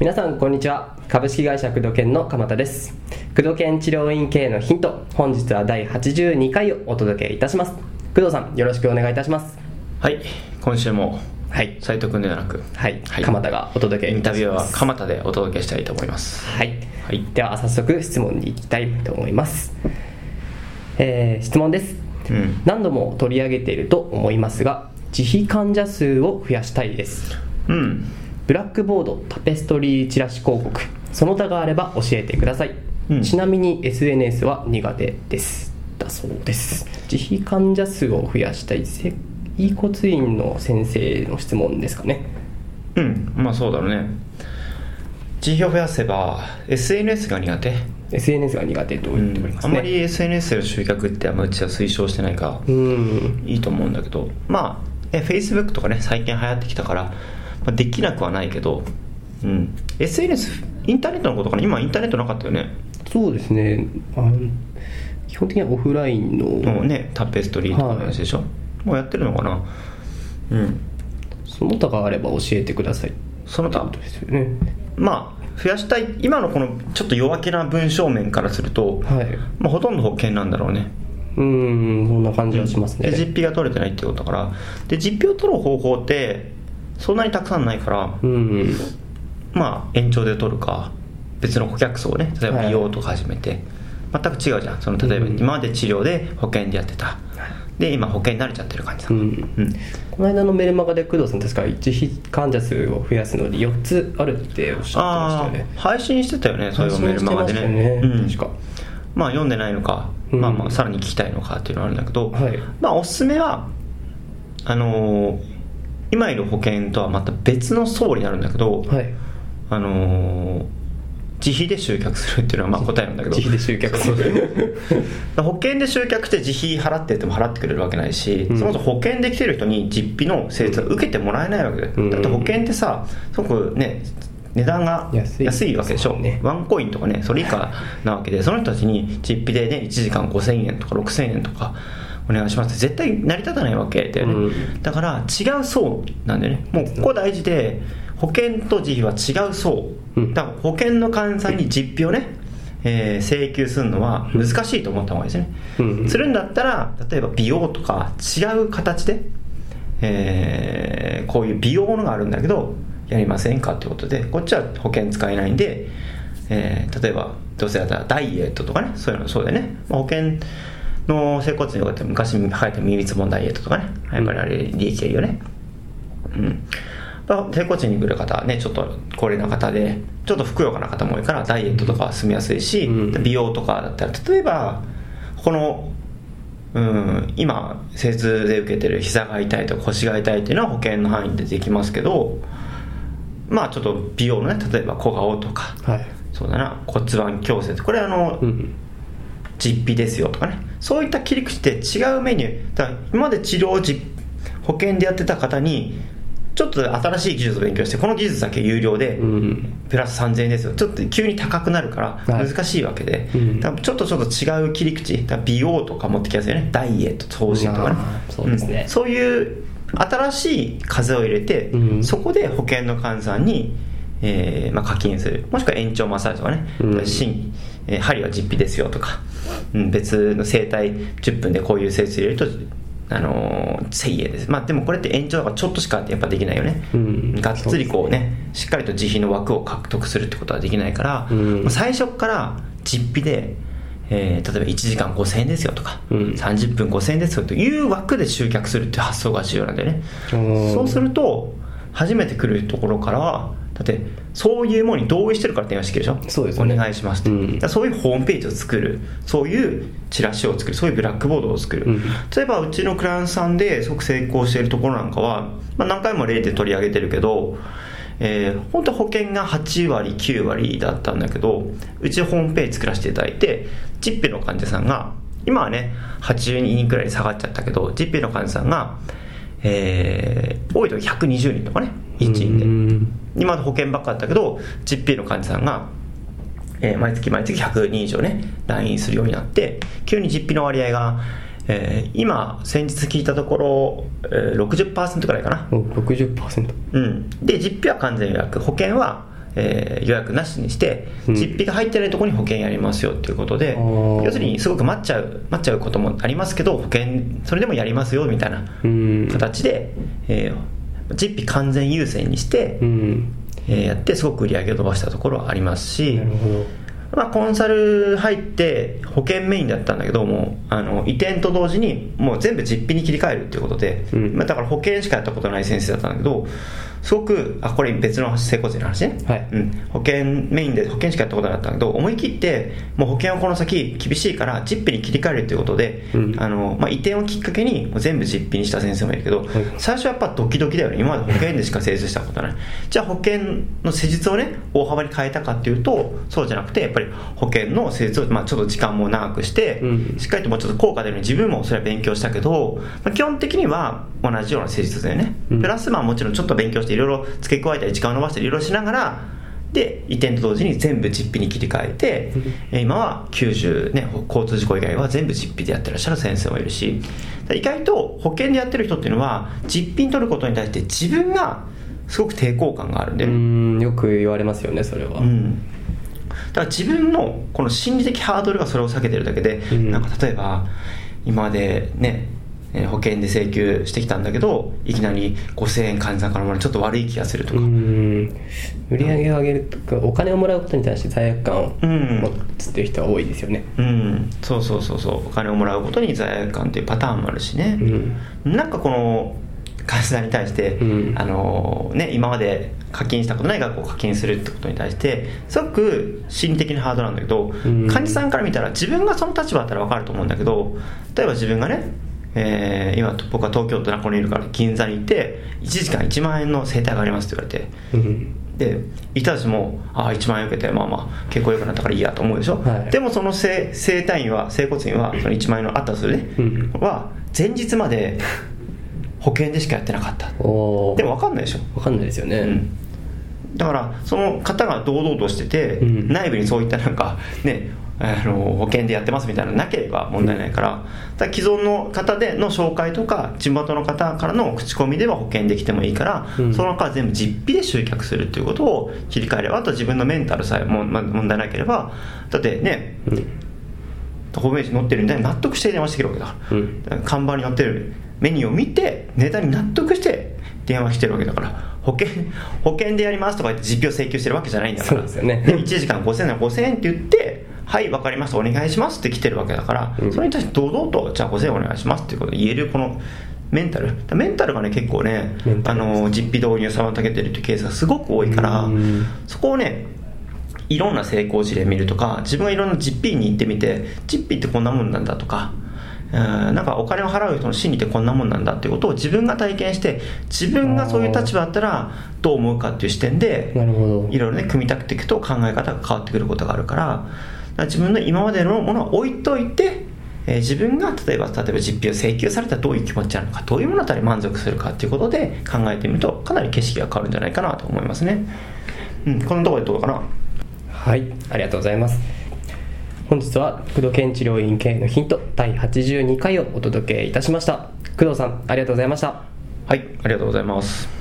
皆さんこんにちは。株式会社工藤研の鎌田です。工藤研治療院経営のヒント本日は第82回をお届けいたします。工藤さんよろしくお願いいたします。はい。今週もはい。斉藤君ではなくはい、はい。鎌田がお届けインタビューは鎌田でお届けしたいと思います。はい、はい。では早速質問に行きたいと思います、えー質問です、うん何度も取り上げていると思いますが自費患者数を増やしたいです。うん。ブラックボードタペストリーチラシ広告その他があれば教えてください、うん。ちなみに SNS は苦手です。だそうです。自費患者数を増やしたい。接骨院の先生の質問ですかね。うん。まあそうだろうね。自費を増やせば SNS が苦手？SNS が苦手と言っておりますね、あんまり SNS での集客ってあんまうちは推奨してないからうん。いいと思うんだけどまあえ Facebook とかね最近流行ってきたから、まあ、できなくはないけど、うん、SNS インターネットのことかな？今インターネットなかったよね。そうですね。あの基本的にはオフラインの、ねタペストリーとかの話でしょ、もうやってるのかな？うん。その他があれば教えてくださいその他ですよね。まあ増やしたい今のこのちょっと弱気な文章面からすると、はい。まあ、ほとんど保険なんだろうね。うんそんな感じはしますね、で実費が取れてないってことだから。で実費を取る方法ってそんなにたくさんないからうん。まあ延長で取るか別の顧客層をね例えばはい。美容とか始めて、全く違うじゃん。その例えばうん。今まで治療で保険でやってたで今保険に慣れちゃってる感じだ、うん。うん。この間のメルマガで工藤さん確か自費患者数を増やすのに4つあるっておっしゃってましたよあね。あ配信してたよねそういうメルマガでね。ね。うん。確か。まあ読んでないのか、うん。まあまあさらに聞きたいのかっていうのはあるんだけど、はい。まあおすすめはあのー今いる保険とはまた別の層になるんだけど、はい。あのー自費で集客するっていうのはまあ答えなんだけど。自費で集客する。保険で集客して自費払ってっても払ってくれるわけないし、うん。そもそも保険で来てる人に実費の施術は受けてもらえないわけだよ、うん。だって保険ってさすごくね値段が安い。わけでしょ、ね。ワンコインとかねそれ以下なわけでその人たちに実費でね1時間5000円とか6000円とかお願いしますって絶対成り立たないわけだよね、うん。だから違う層なんだよね。もうここ大事で保険と自費は違う層、う。ん。だから保険の患者さんに実費をね、えー請求するのは難しいと思った方がいいですね、うん。するんだったら例えば美容とか違う形で、えーこういう美容のがあるんだけどやりませんかってことでこっちは保険使えないんで、えー例えばどうせだったらダイエットとかねそういうのそうだよね、まあ保険の整骨院とかって昔流行った耳つぼダイエットとかねやっぱりあれ利益がいいよね。うん。まあ整骨院に来る方はねちょっと高齢な方でちょっとふくよかな方も多いからダイエットとかは済みやすいし、うん。美容とかだったら例えばこのうん今施術で受けてる膝が痛いとか腰が痛いっていうのは保険の範囲でできますけどまあちょっと美容のね例えば小顔とかはい。そうだな骨盤矯正これあの、うん。実費ですよとかねそういった切り口で違うメニューだから今まで治療を実保険でやってた方にちょっと新しい技術を勉強してこの技術だけ有料で、うん。プラス3000円ですよ。ちょっと急に高くなるからはい。難しいわけで、うん。だからちょっとちょっと違う切り口。美容とか持ってきやすいよね。ダイエット投資とかね。そうですね。ん。そういう新しい風を入れて、うん。そこで保険の患者さんに、えーまあ、課金する。もしくは延長マッサージとかね、うん。新えー針は実費ですよとか、うん、別の整体10分でこういう施術入れるとあのー1000円です。まあでもこれって延長だからちょっとしかやっぱできないよね、うん。がっつりこうねしっかりと自費の枠を獲得するってことはできないから、うん。まあ最初から実費で、えー例えば1時間5000円ですよとか、うん。30分5000円ですよという枠で集客するっていう発想が重要なんだよね。うんそうすると初めて来るところからはだってそういうものに同意してるから電話してくるでしょ？そうですよね。お願いしますって、うん。そういうホームページを作る。そういうチラシを作る。そういうブラックボードを作る、うん。例えばうちのクライアントさんですごく成功しているところなんかは、まあ、何回も例で取り上げてるけどえー本当保険が8割9割だったんだけどうちホームページ作らせていただいてジッペの患者さんが今はね80人くらいに下がっちゃったけどジッペの患者さんが、えー多い時120人とかね1人で。うん今まで保険ばっかだったけど実費の患者さんが、えー毎月毎月100人以上ね来院するようになって急に実費の割合が、えー今先日聞いたところ、えー、60%くらいかな。お60%うん、で実費は完全予約。保険は、えー予約なしにしてうん。実費が入ってないところに保険やりますよっていうことで、要するにすごく待っちゃう待っちゃうこともありますけど保険それでもやりますよみたいなうん。形で、えー実費完全優先にして、うん。えーやってすごく売り上げを伸ばしたところはありますしまあ、コンサル入って保険メインだったんだけどもあの移転と同時にもう全部実費に切り替えるっていうことで、うん。まあ、だから保険しかやったことない先生だったんだけどすごくあこれ別の整骨院の話？ね、はい。うん、保険メインで保険しかやったことなかったんだけど思い切ってもう保険はこの先厳しいから実費に切り替えるということで、うん。あのまあ、移転をきっかけに全部実費にした先生もいるけど、はい。最初はやっぱドキドキだよね。今まで保険でしか施術したことない。じゃあ保険の施術をね大幅に変えたかっていうとそうじゃなくてやっぱり保険の施術を、まあ、ちょっと時間も長くして、うん。しっかりともうちょっと効果出るように自分もそれは勉強したけど、まあ、基本的には同じような施術だよね、うん。プラスまあもちろんちょっと勉強していろいろ付け加えたり時間を伸ばしたりいろいろしながらで移転と同時に全部実費に切り替えて、えー今は90、ね、交通事故以外は全部実費でやってらっしゃる先生もいるし意外と保険でやってる人っていうのは実費に取ることに対して自分がすごく抵抗感があるんで、うんよく言われますよねそれは、うん、だから自分のこの心理的ハードルがそれを避けてるだけで、うん。なんか例えば今までねえー保険で請求してきたんだけどいきなり5000円患者さんからもらうちょっと悪い気がするとか、うん。売り上げを上げるとかお金をもらうことに対して罪悪感をうん。持つっていう人は多いですよね。うん、そうそうそうそう。お金をもらうことに罪悪感っていうパターンもあるしね、うん。なんかこの患者さんに対して、うん。あのね、今まで課金したことない額を課金するってことに対してすごく心理的なハードルなんだけど、うん。患者さんから見たら自分がその立場だったら分かると思うんだけど例えば自分がね、えー今僕は東京都中野にいるから銀座にいて1時間1万円の整体がありますって言われて。うんでいたちもああ1万円受けてまあまあ結構良くなったからいいやと思うでしょ、はい。でもその整整体院は整骨院はその1万円のあったとするね、うん。は前日まで保険でしかやってなかった。でも分かんないでしょ、分かんないですよね、うん、だからその方が堂々としてて、うん。内部にそういったなんかねあの保険でやってますみたいなのなければ問題ないから,、だ既存の方での紹介とか地元の方からの口コミでは保険できてもいいから、うん。その他は全部実費で集客するっていうことを切り替えればあと自分のメンタルさえも、ま、問題なければだってねうん。ホームページに載ってるんで納得して電話してきるわけだから、うん。だから看板に載ってる。メニューを見てネタに納得して電話してるわけだから。保険保険でやりますとか言って実費を請求してるわけじゃないんだから。でね。1時間5000円なら5000円って言ってはい分かりましたお願いしますって来てるわけだから、うん。それに対して堂々とじゃあ5000円お願いしますっていうことで言えるこのメンタル。メンタルがね結構ねあの実費導入を妨げてるっていうケースがすごく多いからうん。そこをねいろんな成功事例見るとか自分がいろんな実費に行ってみて実費ってこんなもんなんだとかうんなんかお金を払う人の心理ってこんなもんなんだっていうことを自分が体験して自分がそういう立場だったらどう思うかっていう視点でいろいろね組み立てていくと考え方が変わってくることがあるから自分の今までのものを置いといて、えー自分が例えば例えば実費を請求されたらどういう気持ちなのかどういうものだったら満足するかっていうことで考えてみるとかなり景色が変わるんじゃないかなと思いますね。うんこんなところでどうかな？はいありがとうございます。本日は工藤健治療院経営のヒント第82回をお届けいたしました。工藤さんありがとうございました。はいありがとうございます